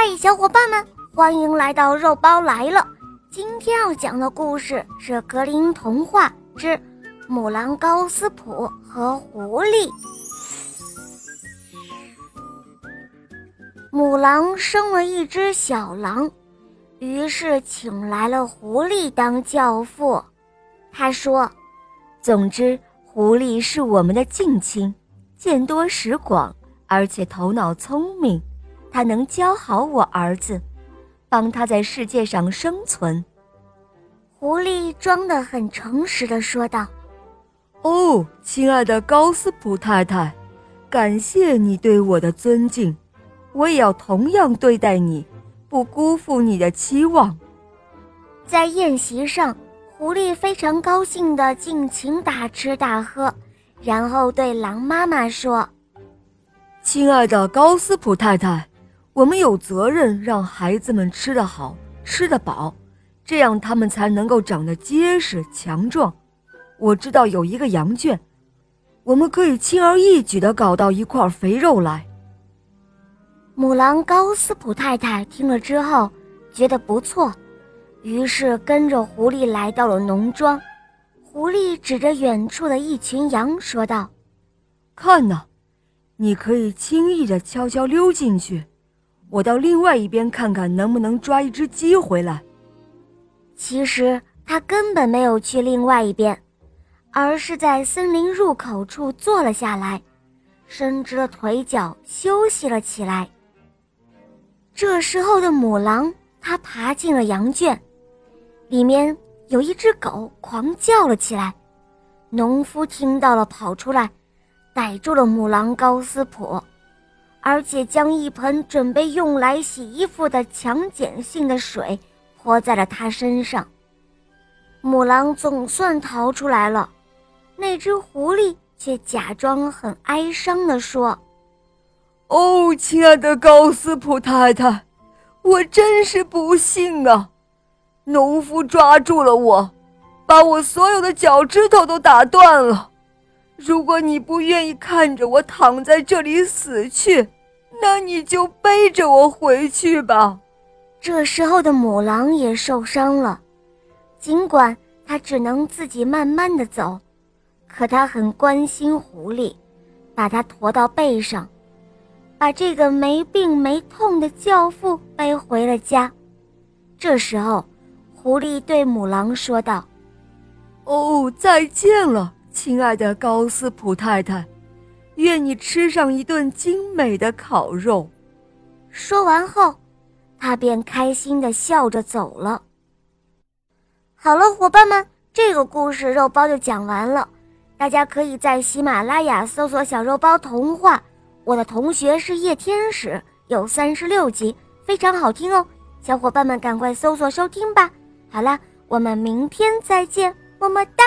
嗨，小伙伴们，欢迎来到肉包来了。今天要讲的故事是《格林童话之母狼高斯普和狐狸》。母狼生了一只小狼，于是请来了狐狸当教父。他说：“总之，狐狸是我们的近亲，见多识广，而且头脑聪明。”他能教好我儿子，帮他在世界上生存。狐狸装得很诚实的说道：“哦，亲爱的高斯普太太，感谢你对我的尊敬，我也要同样对待你，不辜负你的期望。”在宴席上，狐狸非常高兴地尽情大吃大喝，然后对狼妈妈说：“亲爱的高斯普太太。”我们有责任让孩子们吃得好、吃得饱，这样他们才能够长得结实强壮。我知道有一个羊圈，我们可以轻而易举地搞到一块肥肉来。母狼高斯普太太听了之后觉得不错，于是跟着狐狸来到了农庄。狐狸指着远处的一群羊说道：“看呐，你可以轻易地悄悄溜进去。”我到另外一边看看，能不能抓一只鸡回来。其实他根本没有去另外一边，而是在森林入口处坐了下来，伸直了腿脚休息了起来。这时候的母狼，它爬进了羊圈，里面有一只狗狂叫了起来。农夫听到了，跑出来，逮住了母狼高斯普。而且将一盆准备用来洗衣服的强碱性的水泼在了他身上。母狼总算逃出来了，那只狐狸却假装很哀伤地说：“哦，亲爱的高斯普太太，我真是不幸啊！农夫抓住了我，把我所有的脚趾头都打断了。如果你不愿意看着我躺在这里死去，”那你就背着我回去吧。这时候的母狼也受伤了，尽管它只能自己慢慢的走，可它很关心狐狸，把它驮到背上，把这个没病没痛的教父背回了家。这时候，狐狸对母狼说道：“哦，再见了，亲爱的高斯普太太。”愿你吃上一顿精美的烤肉。说完后，他便开心的笑着走了。好了，伙伴们，这个故事肉包就讲完了。大家可以在喜马拉雅搜索“小肉包童话”，我的同学是夜天使，有三十六集，非常好听哦。小伙伴们赶快搜索收听吧。好了，我们明天再见，么么哒。